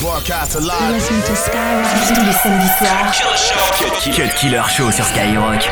Broadcast live. Listen to Skyrock tous les. Killer Show. Killer Show sur Skyrock.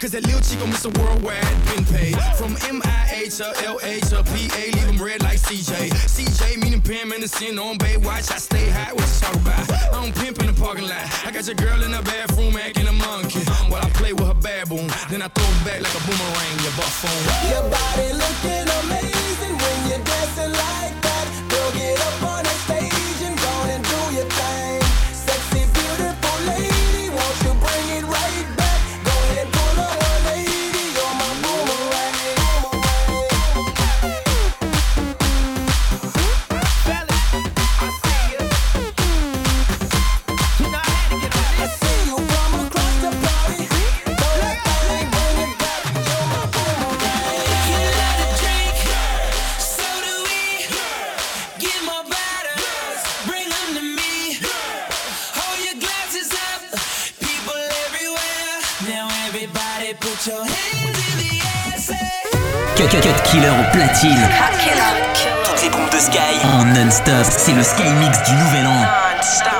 Cause that little chico miss a worldwide been paid. From MIA to LA to PA, leave them red like CJ. CJ meaning Pam Anderson on Baywatch. I stay high, what you talk about? I don't pimp in the parking lot. I got your girl in the Subtil. Toutes les bombes de Sky. En non-stop, c'est le Sky Mix du Nouvel An.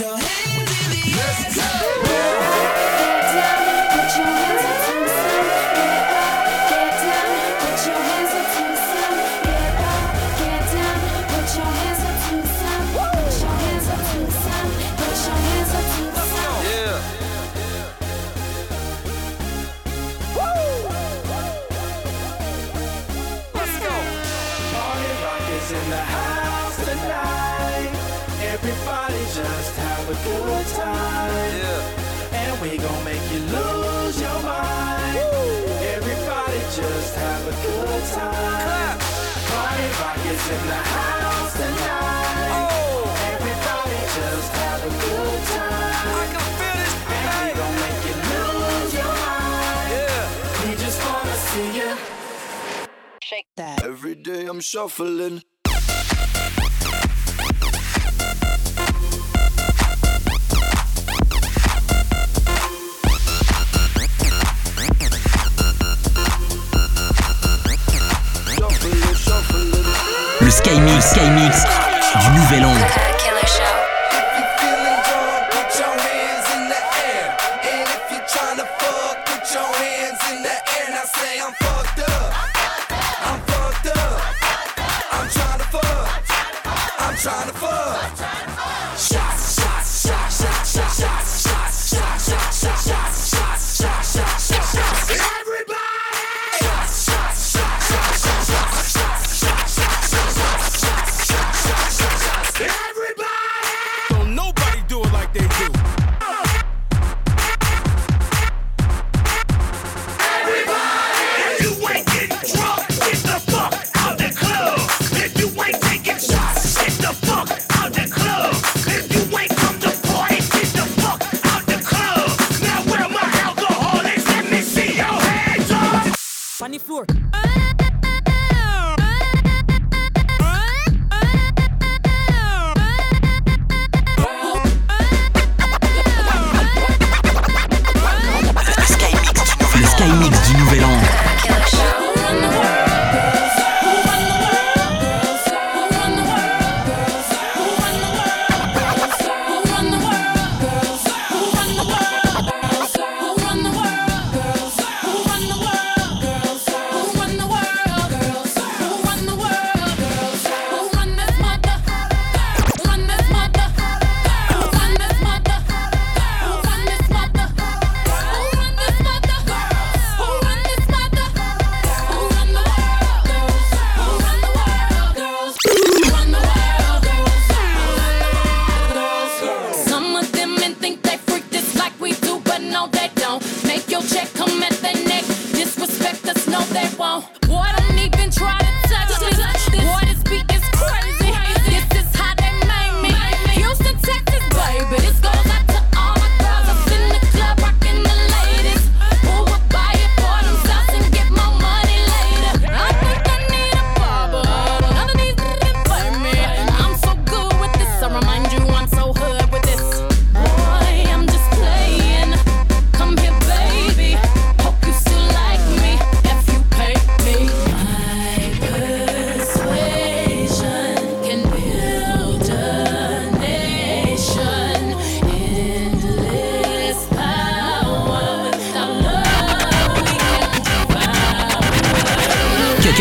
your hands to you. Shake that. Every day I'm shuffling. Le Skymix, Skymix du Nouvel An.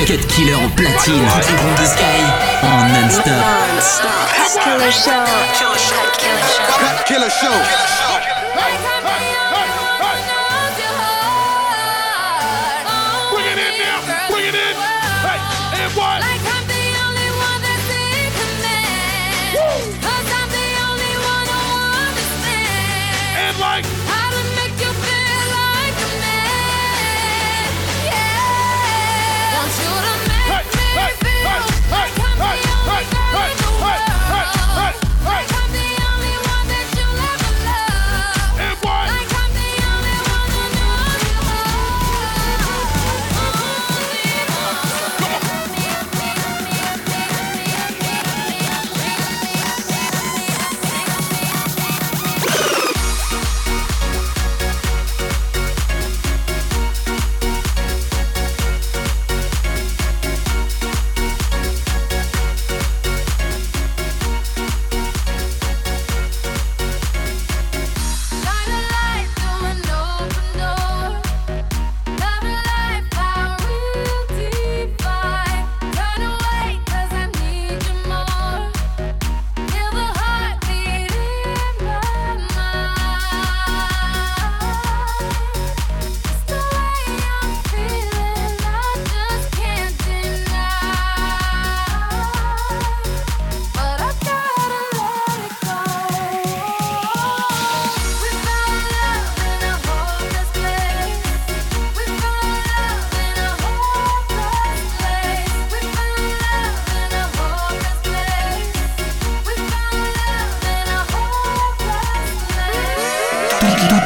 Cut Killer au platine. Du groupe de Sky en non-stop. Non-stop. Cut Killer Show. Cut Killer Show. Cut Killer Show.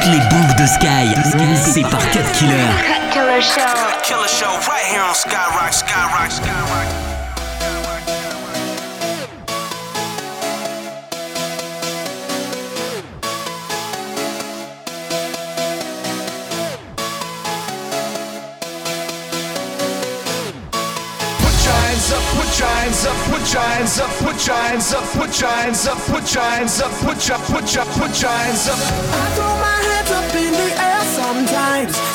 Toutes les bombes de Sky, c'est par Cut Killer. Cut Killer Show. Cut Killer Show right here on Skyrock, Skyrock, Skyrock. up, Put giants up, Put giants up, Put giants up, Put up, what up, Put giants up up in the air sometimes.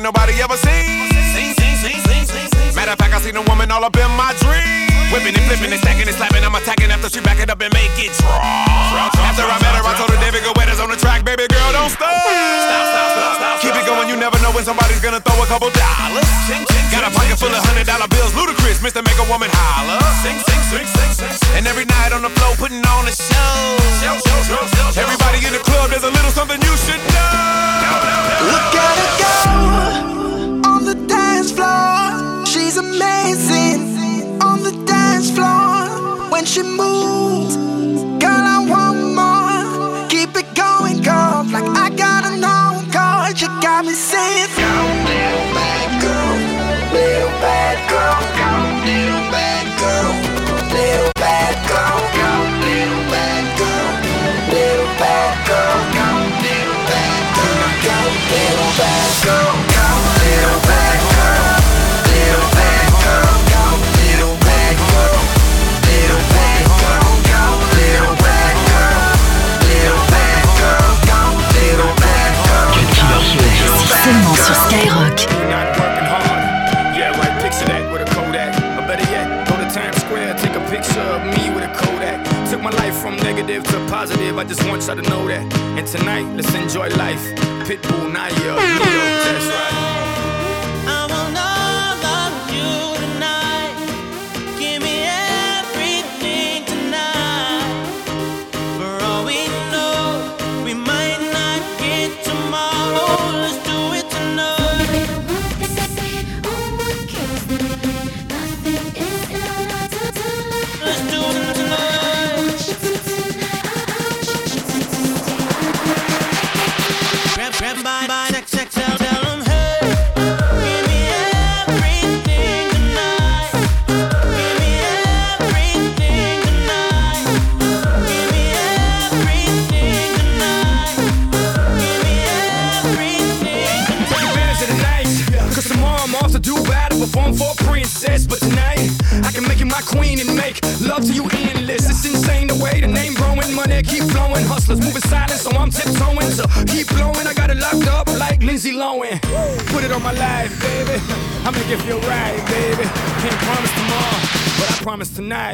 ain't nobody ever seen. Matter of fact, I seen a woman all up in my dream. Whipping and flipping and stacking and slapping. I'm attacking after she back it up and make it drop. After I met her, I told her, David, go wet on the track, baby girl, don't stop. Stop, stop, stop, stop. Keep it going, you never know when somebody's gonna throw a couple dollars. Got a pocket full of hundred dollar bills, Ludacris, Mr. Make a Woman holler. And every night on the floor, putting on a show. Everybody in the club, there's a little something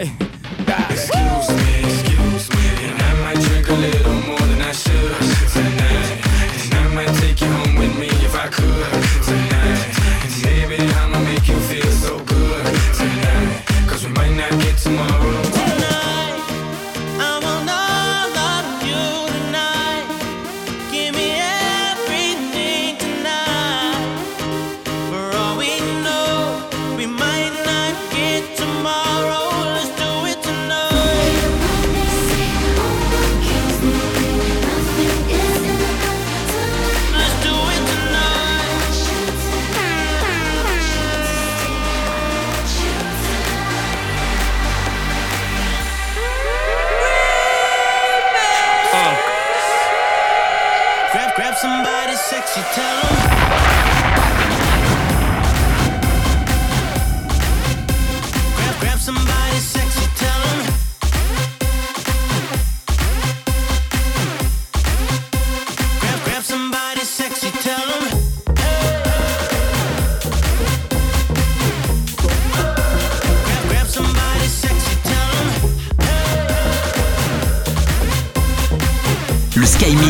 promise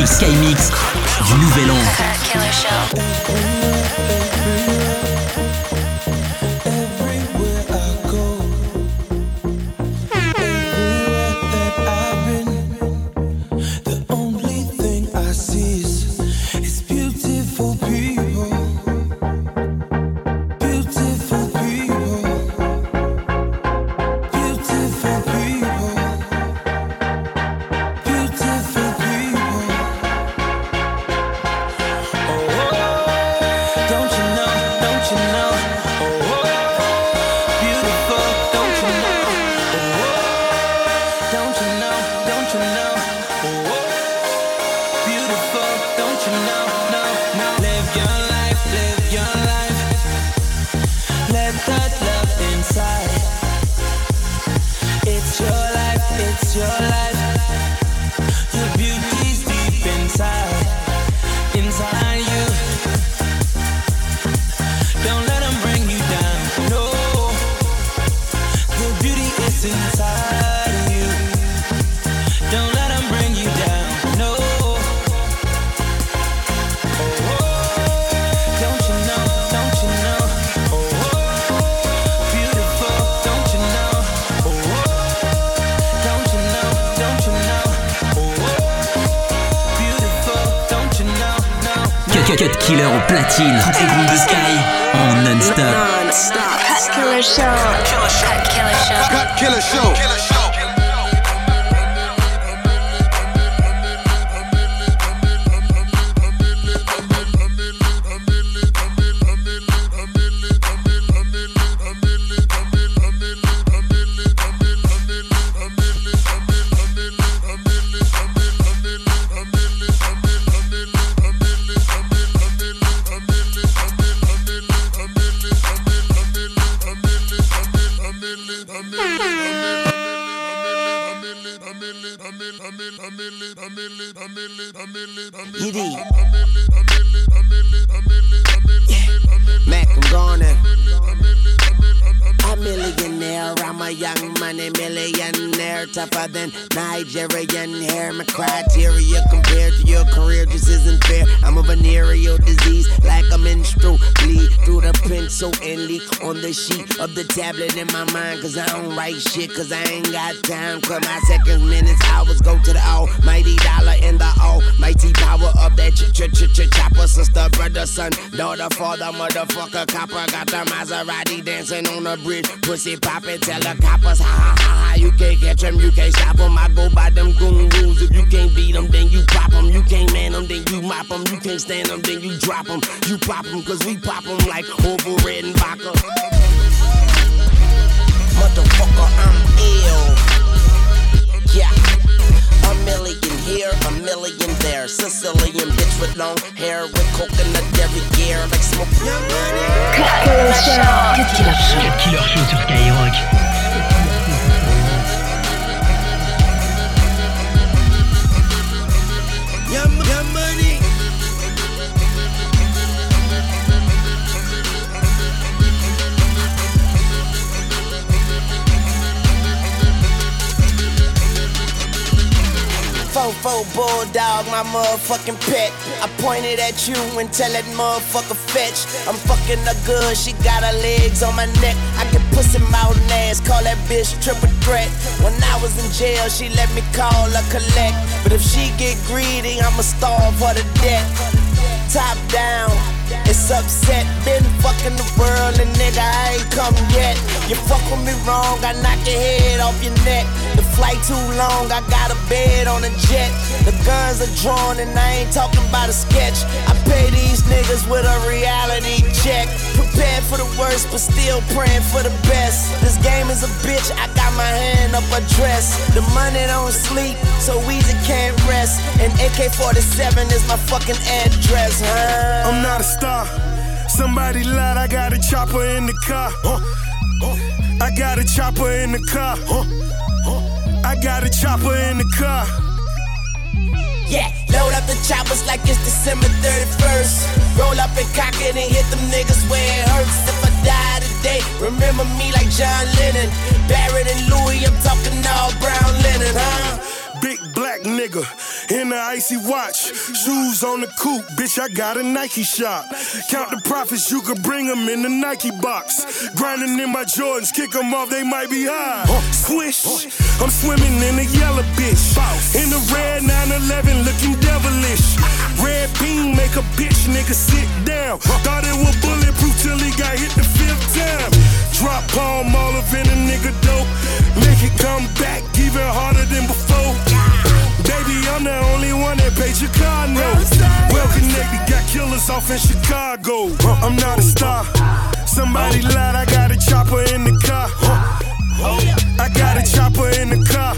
Le Sky Mix, Sky Mix du Nouvel An. Don't platine. Toutes les groupes de Sky en non-stop. Cut Killer Show. Cut Killer Show. Cut Killer Show. Of the tablet in my mind. Cause I don't write shit, cause I ain't got time. Cause my seconds, minutes, hours go to the almighty dollar in the almighty power of that ch ch ch ch chopper. Sister, brother, son, daughter, father, motherfucker, copper. Got the Maserati dancing on the bridge. Pussy poppin', tell the coppers, ha ha ha ha. You can't catch them, you can't stop them. I go by them goon rules. If you can't beat them, then you pop them. You can't man them, then you mop them. You can't stand them, then you drop them. You pop them, cause we pop them like Orville Redenbacher motherfucker, I'm ill. Yeah. A million here, a million there. Sicilian bitch with long hair, with coconut every gear, like smoke. Killer show. Killer show sur Skyrock. Yeah, Fofo bulldog, my motherfucking pet. I pointed at you and tell that motherfucker fetch. I'm fucking her good, she got her legs on my neck. I get pussy mouth ass, call that bitch triple threat. When I was in jail, she let me call her collect. But if she get greedy, I'ma starve her to death. Top down. It's upset, been fucking the world and nigga I ain't come yet. You fuck with me wrong, I knock your head off your neck. The flight too long, I got a bed on a jet. The guns are drawn and I ain't talking about a sketch. I pay these niggas with a reality check. Prepared for the worst, but still praying for the best. This game is a bitch, I got my hand up a dress. The money don't sleep, so easy can't rest. And AK 47 is my fucking address, huh? Star. Somebody lied, I got a chopper in the car. I got a chopper in the car. I got a chopper in the car. Yeah, load up the choppers like it's December 31st. Roll up and cock it and hit them niggas where it hurts. If I die today, remember me like John Lennon. Barrett and Louis, I'm talking all brown linen, huh? Big black nigga in the icy watch. Shoes on the coupe, bitch, I got a Nike shop. Count the profits, you can bring them in the Nike box. Grinding in my Jordans, kick them off, they might be high. Swish, I'm swimming in the yellow bitch. In the red 911, looking devilish. Red beam make a bitch nigga sit down. Thought it was bulletproof till he got hit the fifth time. Drop palm all up in a nigga dope. Make it come back even harder than before. Baby, I'm the only one that paid your car. Well connected, got killers off in Chicago. I'm not a star. Somebody lied, I got a chopper in the car. I got a chopper in the car.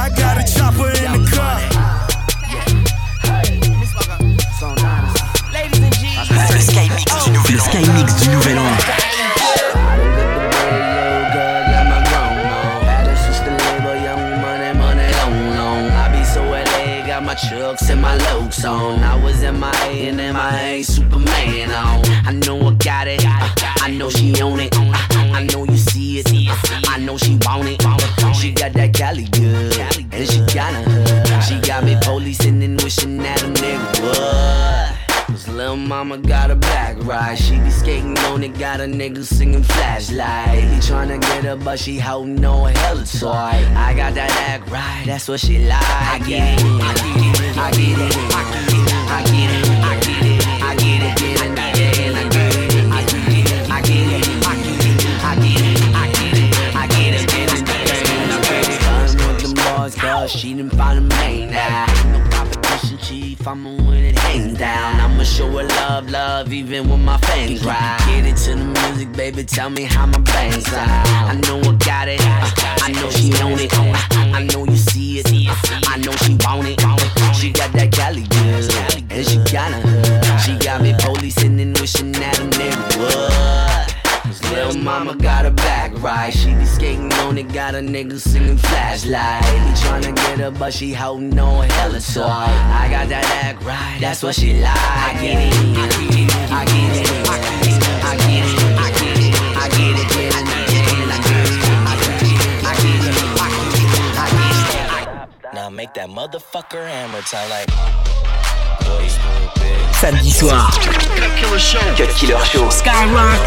I got a chopper in the car. Le Sky Mix du Nouvel An. Le Sky Mix du Nouvel An. My lokes on. I was in my A and then my A Superman on. I know I got it. I know she own it. I know you see it. I know she want it. She got that Cali good. And she got hood. She got me policing and wishing that a nigga would. Cause Lil' mama got a back ride. She be skating on it, got a nigga singing flashlight. He tryna get her, but she holding no hella toy. I got that act right, that's what she like. I get it, I get it, she didn't find a man now. No competition, chief. I'ma win it hands down. I'ma show her love, love, even when my fans ride. Get it to the music, baby. Tell me how my bangs are. I know I got it. I know she own it. I know you see it. I know she want it. She got that Cali good, and she got hood. She got me policing and wishing that a nigga would. Lil' mama got her back right. She be skating on it, got a nigga singing flashlight. He tryna get her, but she holding no hella toy. I got that act right, that's what she like. I get it, I get it, I get it, I get it, I get it, I get it, make that motherfucker hammer time like. Samedi soir. Cut Killer Show. Killer Show. Skyrock.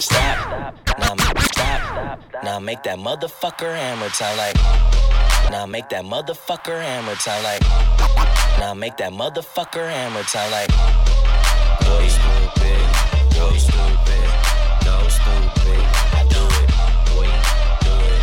Stop. Now, stop. Now make that motherfucker hammer time like. Now make that motherfucker hammer time like. Now make that motherfucker hammer time like. Boy, stupid. Boy, stupid. No stupid. I do it. Do it. Do it.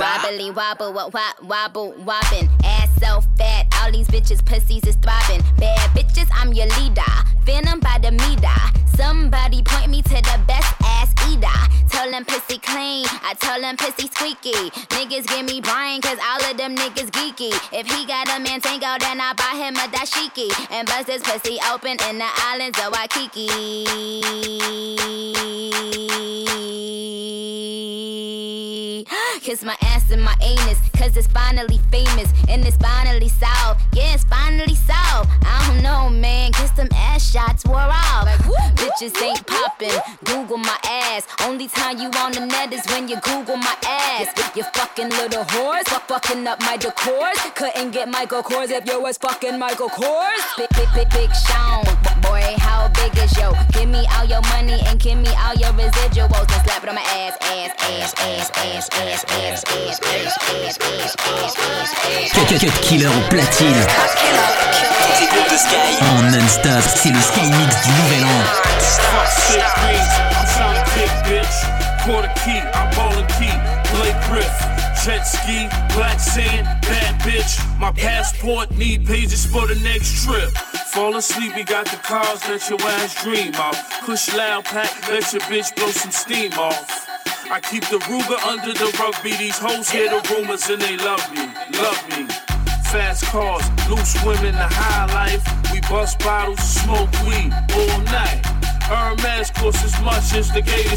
Wobbly wobble, wop, wop, wobble, wobbin'. Ass so fat, all these bitches' pussies is throbbing. Bad bitches, I'm your leader. Venom by the meter. Somebody point me to the best them pussy clean, I tell them pussy squeaky. Niggas give me brain, cause all of them niggas geeky. If he got a man tango, then I buy him a dashiki. And bust his pussy open in the islands of Waikiki. Kiss my ass and my anus, cause it's finally famous. And it's finally solved. Yeah, it's finally solved. I don't know, man, cause them ass shots wore off. Bitches ain't popping. Google my ass. Only time you on the net is when you Google my ass. You fucking little whores. Fuck fucking up my decors. Couldn't get Michael Kors if you was fucking Michael Kors. Big, big, big, big Sean. Boy, how big is yo? Give me all your money and give me all your residuals. Then slap it on my ass, ass, ass, ass, ass, ass, ass, ass, ass, ass, ass, ass, ass, ass. Cut, cut, cut killer au platine. Tes groupes de Sky en non-stop, c'est le Sky Mix du nouvel an. Quarter key, I'm bowling key. play Griff, jet ski, black sand, bad bitch. My passport need pages for the next trip. Fall asleep, we got the cars that your ass dream of. Push loud pack, let your bitch blow some steam off. I keep the Ruger under the rugby. These hoes hear the rumors and they love me, love me. Fast cars, loose women, the high life. We bust bottles, smoke weed all night. Hermes costs as much as the gator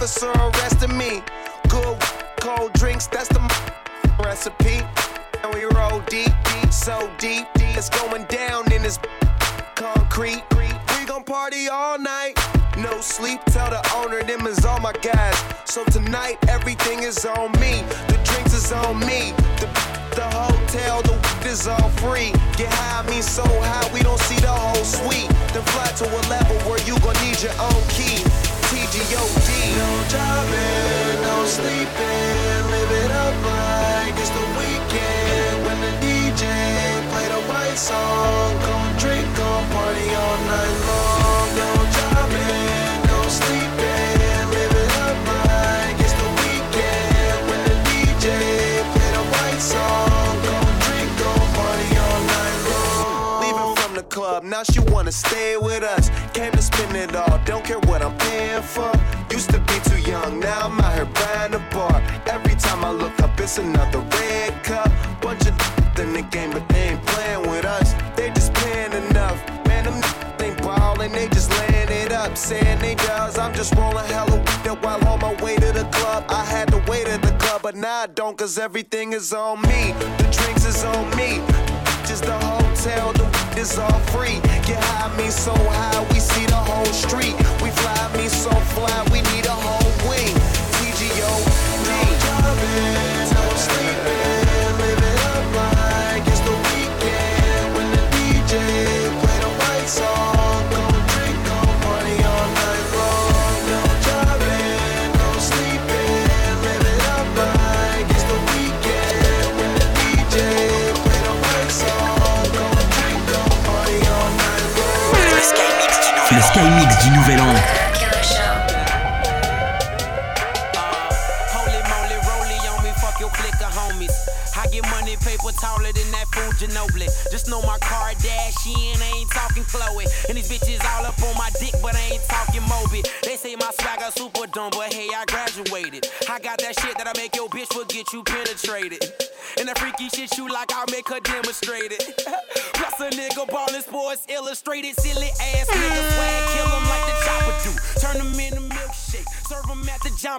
officer arresting me. Good cold drinks, that's the recipe. And we roll deep, deep, so deep, deep. It's going down in this concrete. We gon' party all night. No sleep, tell the owner them is all my guys. So tonight everything is on me. The drinks is on me. The, the hotel, the weed is all free. Get high, me so high we don't see the whole suite. Then fly to a level where you gon' need your own key. TGOD. No driving, no sleeping, live it up like it's the weekend. When the DJ play the right song, gon' drink, gon' party all night long. Now she wanna stay with us. Came to spend it all, don't care what I'm paying for. Used to be too young, now I'm out here buying a bar. Every time I look up, it's another red cup. Bunch of in the game, but they ain't playing with us. They just paying enough. Man, them ain't ballin', they just laying it up. Saying they does, I'm just rolling hella with it while on my way to the club. I had to wait at the club, but now I don't, cause everything is on me. The drinks is on me. Just the hotel, the is all free. Get high, me so high, we see the whole street. We fly, me so fly, we need a whole wing. TGO,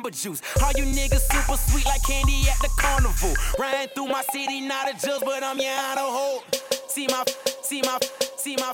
Jamba Juice. All you niggas super sweet like candy at the carnival. Riding through my city, not a judge, but I'm your honor hold. See my, see my, see my.